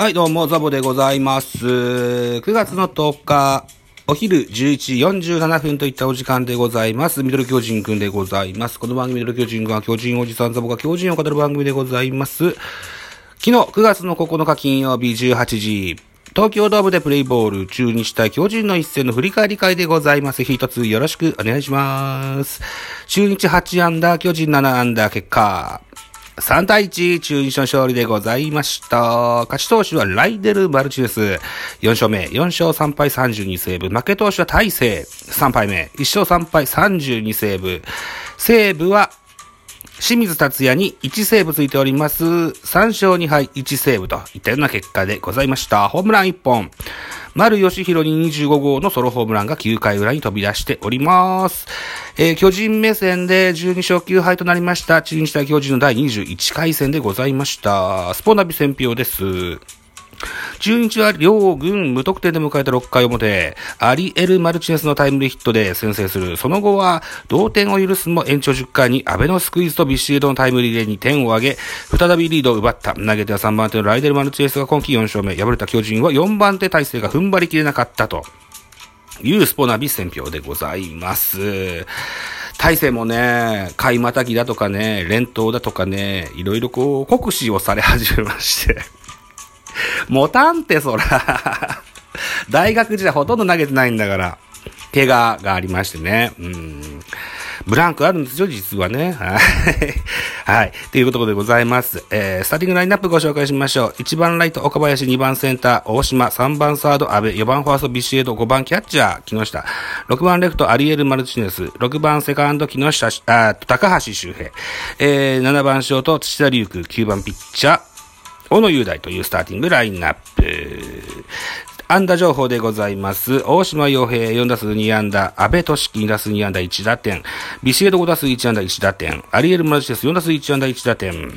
はい、どうも、ザボでございます。9月の10日、お昼11時47分といったお時間でございます。ミドル巨人くんでございます。この番組ミドル巨人くんは巨人おじさんザボが巨人を語る番組でございます。昨日9月の9日金曜日18時、東京ドームでプレイボール中日対巨人の一戦の振り返り会でございます。一つよろしくお願いします。中日8アンダー、巨人7アンダー結果。3対1、中日の勝利でございました。勝ち投手はライデル・マルチです。4勝目、4勝3敗32セーブ。負け投手は大勢、3敗目、1勝3敗32セーブ。セーブは、清水達也に1セーブついております。3勝2敗1セーブといったような結果でございました。ホームラン1本。丸義弘に25号のソロホームランが9回裏に飛び出しております。えー巨人目線で12勝9敗となりました。中日対巨人の第21回戦でございました。スポナビ選票です。中日は両軍無得点で迎えた6回表、アリエル・マルチネスのタイムリーヒットで先制する。その後は同点を許すも延長10回に安倍のスクイズとビシエドのタイムリーで2点を挙げ、再びリードを奪った。投げては3番手のライデル・マルチネスが今季4勝目。敗れた巨人は4番手体制が踏ん張りきれなかったと。いうスポナビ選評でございます。大勢もね、買いまたぎだとかね、連投だとかね、いろいろこう、酷使をされ始めまして。持たんって、そら。大学時代ほとんど投げてないんだから。怪我がありましてね。うん。ブランクあるんですよ、実はね。はい。はい。ということでございます。えー、スターティングラインナップご紹介しましょう。1番ライト、岡林、2番センター、大島、3番サード、安倍、4番ファースト、ビシエド、5番キャッチャー、木下、6番レフト、アリエル・マルチネス、6番セカンド、木下、あ、高橋周平、えー、7番ショート、土田龍空、9番ピッチャー、小野雄大というスターティングラインナップ。安打情報でございます。大島洋平4打数2安打、安倍俊樹2打数2安打1打点、ビシエド5打数1安打1打点、アリエル・マルチェス4打数1安打1打点、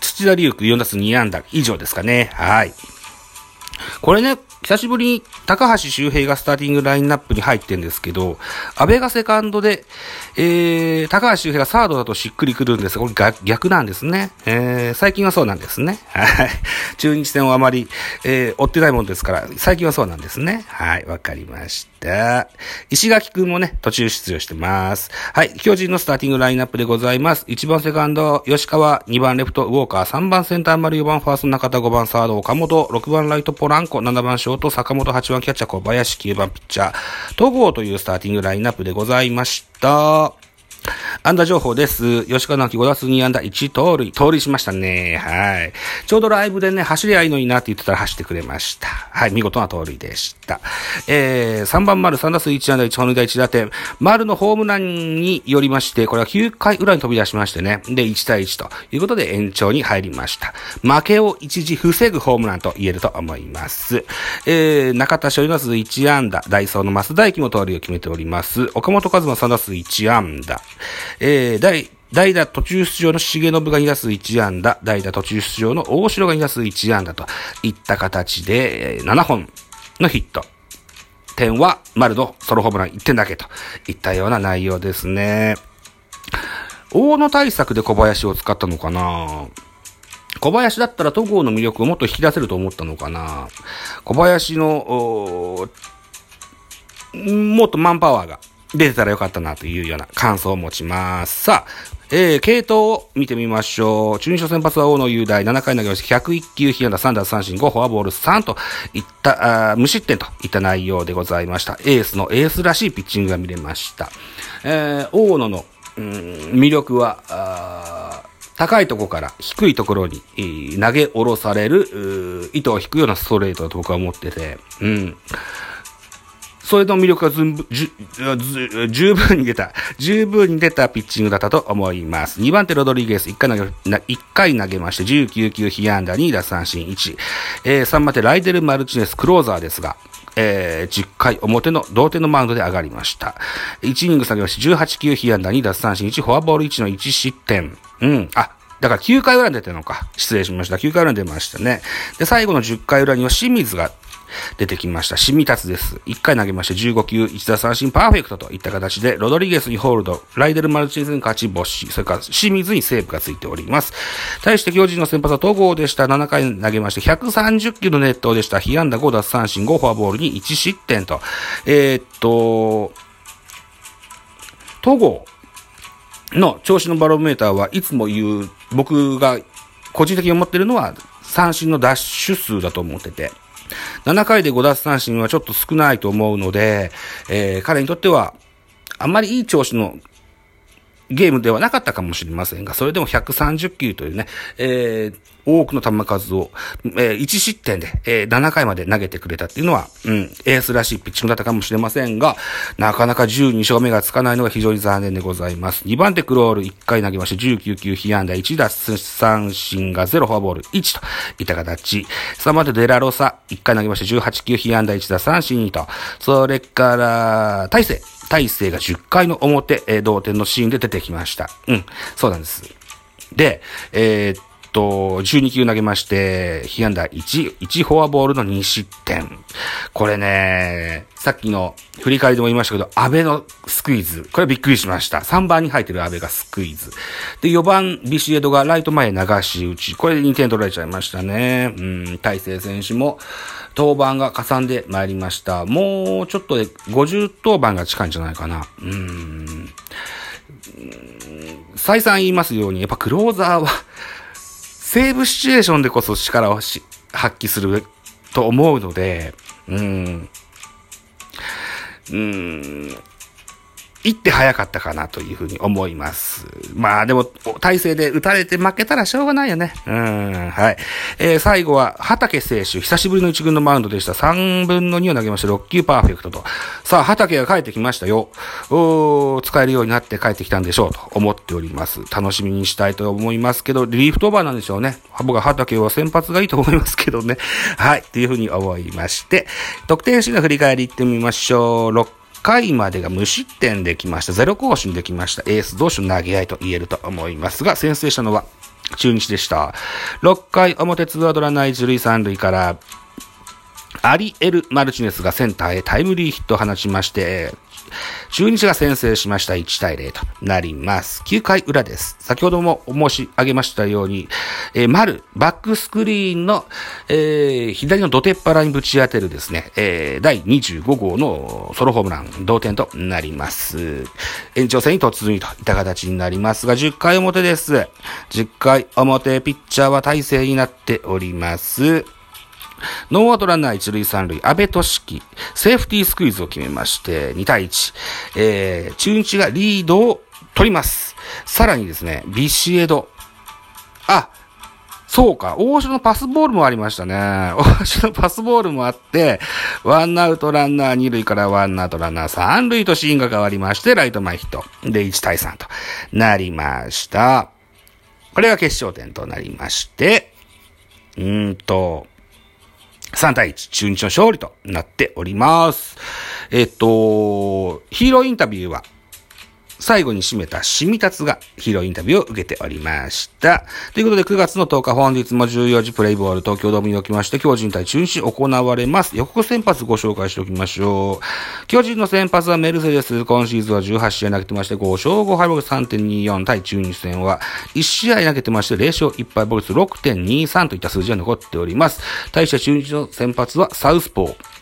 土田龍空4打数2安打以上ですかね。はい。これね、久しぶりに高橋周平がスターティングラインナップに入ってんですけど、安倍がセカンドで、えー、高橋周平がサードだとしっくりくるんですが、これ逆逆なんですね。えー、最近はそうなんですね。はい。中日戦をあまり、えー、追ってないもんですから、最近はそうなんですね。はい、わかりました。石垣くんもね、途中出場してます。はい、巨人のスターティングラインナップでございます。1番セカンド、吉川、2番レフト、ウォーカー、3番センター丸、4番ファースト、中田、5番サード、岡本、6番ライト、ポランコ、7番ショート、坂本、8番キャッチャー、小林、9番ピッチャー、戸郷というスターティングラインナップでございました。安打情報です。吉川直樹5打数2安打1盗塁。盗塁しましたね。はい。ちょうどライブでね、走りゃいいのになって言ってたら走ってくれました。はい。見事な盗塁でした。えー、3番丸3打数1安打1本塁打1打点。丸のホームランによりまして、これは9回裏に飛び出しましてね。で、1対1ということで延長に入りました。負けを一時防ぐホームランと言えると思います。えー、中田翔4打数1安打。ダイソーの増大輝も盗塁を決めております。岡本和真3打数1安打。えー、第、代打途中出場の重信が2打数1安打、代打途中出場の大城が2打数1安打といった形で、え7本のヒット。点は丸のソロホームラン1点だけといったような内容ですね。大野対策で小林を使ったのかな？小林だったら戸郷の魅力をもっと引き出せると思ったのかな？小林の、もっとマンパワーが出てたらよかったなというような感想を持ちます。さあ、えー、系統を見てみましょう。中日の先発は大野雄大、7回投げまして101球、被安打3奪三振5、フォアボール3といった、無失点といった内容でございました。エースのエースらしいピッチングが見れました。えー、大野の、うん魅力は、高いところから低いところに、えー投げ下ろされる、糸を引くようなストレートだと僕は思ってて、うん。それの魅力がずんぶじゅ十分に出た、十分に出たピッチングだったと思います。2番手ロドリゲス、1回投げ、1回投げまして、19球被安打2奪三振1。えー、3番手ライデル・マルチネス、クローザーですが、えー、10回表の同点のマウンドで上がりました。1イニング下げまして、18球被安打2奪三振1、フォアボール1の1失点。うん、あ、だから9回裏に出てるのか。失礼しました。9回裏に出ましたね。で、最後の10回裏には清水が出てきました。清水達です。1回投げまして15球、1打三振パーフェクトといった形で、ロドリゲスにホールド、ライデル・マルチネスに勝ち星、それから清水にセーブがついております。対して巨人の先発は戸郷でした。7回投げまして130球のネットでした。被安打5奪三振5フォアボールに1失点と。えー、っと、戸郷の調子のバロメーターはいつも言う、僕が個人的に思ってるのは三振の奪取数だと思ってて、7回で5奪三振はちょっと少ないと思うので、えー、彼にとっては、あんまりいい調子のゲームではなかったかもしれませんが、それでも130球というね、えー、多くの球数を、えー、1失点で、えー、7回まで投げてくれたっていうのは、うん、エースらしいピッチングだったかもしれませんが、なかなか12勝目がつかないのが非常に残念でございます。2番手クロール1回投げまして19球被安打1奪三振が0フォアボール1といった形。3番手デラロサ1回投げまして18球被安打1奪三振2と。それから、大勢。大勢が10回の表、えー、同点のシーンで出てきました。うん、そうなんです。で、えー、と、12球投げまして、被安打1、1フォアボールの2失点。これね、さっきの振り返りでも言いましたけど、安倍のスクイズ。これびっくりしました。3番に入ってる安倍がスクイズ。で、4番ビシエドがライト前流し打ち。これで2点取られちゃいましたね。うん、大勢選手も、登板がかさんで参りました。もうちょっとで50登板が近いんじゃないかな。うん。再三言いますように、やっぱクローザーはセーブシチュエーションでこそ力を発揮すると思うので、うん、うん、行って早かったかなというふうに思います。まあでも、体勢で打たれて負けたらしょうがないよね。うん、はい。えー、最後は、畑選手、久しぶりの一軍のマウンドでした。3分の2を投げまして、6球パーフェクトと。さあ、畑が帰ってきましたよ。お使えるようになって帰ってきたんでしょうと思っております。楽しみにしたいと思いますけど、リリーフトーバーなんでしょうね。僕は畑は先発がいいと思いますけどね。はい。というふうに思いまして、得点シーンの振り返り行ってみましょう。6回までが無失点できました。ゼロ更新できました。エース同士の投げ合いと言えると思いますが、先制したのは中日でした。6回表ツーアウトランナー一塁三塁から、アリエル・マルチネスがセンターへタイムリーヒットを放ちまして、中日が先制しました1対0となります。9回裏です。先ほども申し上げましたように、えー、丸、バックスクリーンの、えー、左の土手っ腹にぶち当てるですね、えー、第25号のソロホームラン、同点となります。延長戦に突入といった形になりますが、10回表です。10回表、ピッチャーは体制になっております。ノーアウトランナー一塁三塁、安倍俊樹、セーフティースクイズを決めまして、2対1、えー、中日がリードを取ります。さらにですね、ビシエド、あ、そうか、大城のパスボールもありましたね。大城のパスボールもあって、ワンアウトランナー二塁からワンアウトランナー三塁とシーンが変わりまして、ライト前ヒット。で、1対3となりました。これが決勝点となりまして、うんと、3対1、中日の勝利となっております。えっと、ヒーローインタビューは、最後に締めたしみたつがヒーローインタビューを受けておりました。ということで9月の10日本日も14時プレイボール東京ドームにおきまして巨人対中日行われます。予告先発ご紹介しておきましょう。巨人の先発はメルセデス。今シーズンは18試合投げてまして5勝5敗ボル3.24対中日戦は1試合投げてまして0勝1敗ボル6.23といった数字が残っております。対して中日の先発はサウスポー。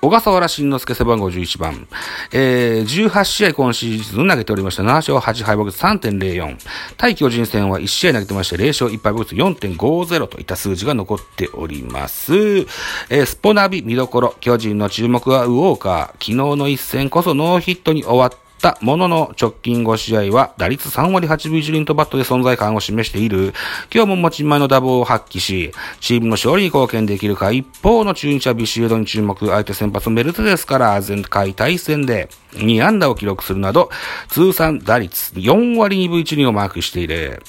小笠原慎之介背番号11番。えー、18試合今シーズン投げておりました。7勝8敗北3.04。対巨人戦は1試合投げてまして0勝1敗僕4.50といった数字が残っております。えー、スポナビ見どころ。巨人の注目はウォーカー。昨日の一戦こそノーヒットに終わったったものの直近5試合は打率3割8分1厘とバットで存在感を示している。今日も持ち前のダブを発揮し、チームの勝利に貢献できるか一方の中日はビシエドに注目、相手先発メルテですから、前回対戦で2安打を記録するなど、通算打率4割2分1厘をマークしている。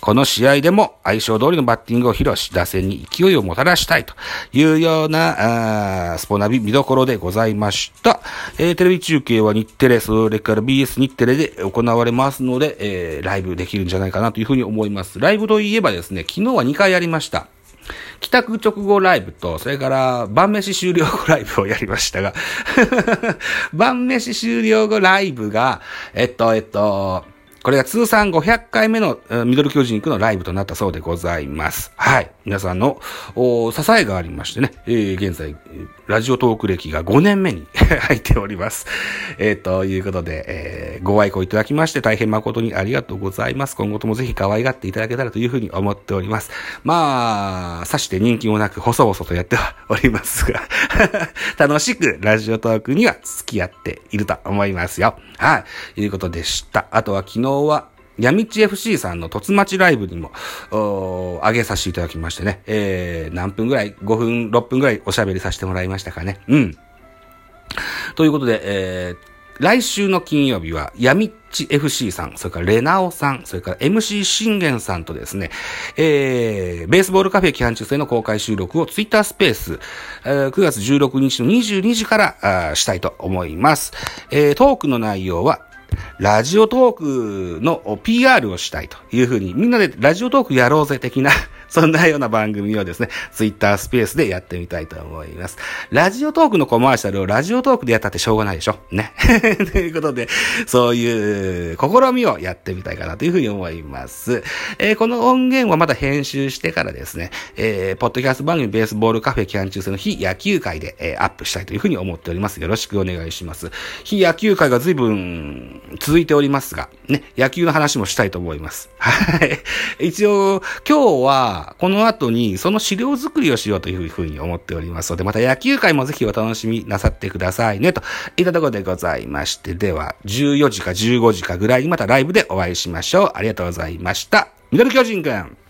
この試合でも相性通りのバッティングを披露し、打線に勢いをもたらしたいというような、あスポナビ見どころでございました。えー、テレビ中継は日テレ、それから BS 日テレで行われますので、えー、ライブできるんじゃないかなというふうに思います。ライブといえばですね、昨日は2回やりました。帰宅直後ライブと、それから晩飯終了後ライブをやりましたが 晩飯終了後ライブが、えっと、えっと、これが通算500回目のミドル巨人くのライブとなったそうでございます。はい。皆さんの支えがありましてね、えー、現在、ラジオトーク歴が5年目に 入っております。えー、ということで、えー、ご愛顧いただきまして大変誠にありがとうございます。今後ともぜひ可愛がっていただけたらというふうに思っております。まあ、さして人気もなく、細々とやってはおりますが 楽しくラジオトークには付き合っていると思いますよ。はい。ということでした。あとは昨日は、闇地 FC さんの突待ちライブにも、上げさせていただきましてね、えー、何分ぐらい、5分、6分ぐらいおしゃべりさせてもらいましたかね。うん。ということで、えー、来週の金曜日は、闇地 FC さん、それからレナオさん、それから MC 信玄さんとですね、えー、ベースボールカフェ期間中制の公開収録をツイッタースペース、えー、9月16日の22時からあしたいと思います。えー、トークの内容は、ラジオトークの PR をしたいというふうに、みんなでラジオトークやろうぜ的なそんなような番組をですね、ツイッタースペースでやってみたいと思います。ラジオトークのコマーシャルをラジオトークでやったってしょうがないでしょ？ね。ということで、そういう試みをやってみたいかなというふうに思います。えー、この音源はまた編集してからですね、えー、ポッドキャスト番組ベースボールカフェキャン中制の非野球会で、えー、アップしたいというふうに思っております。よろしくお願いします。非野球会が随分続いておりますが、ね、野球の話もしたいと思います。はい。一応、今日はは、この後にその資料作りをしようというふうに思っておりますので、また野球界もぜひお楽しみなさってくださいね、といったところでございまして、では、14時か15時かぐらいにまたライブでお会いしましょう。ありがとうございました。ミドル巨人くん。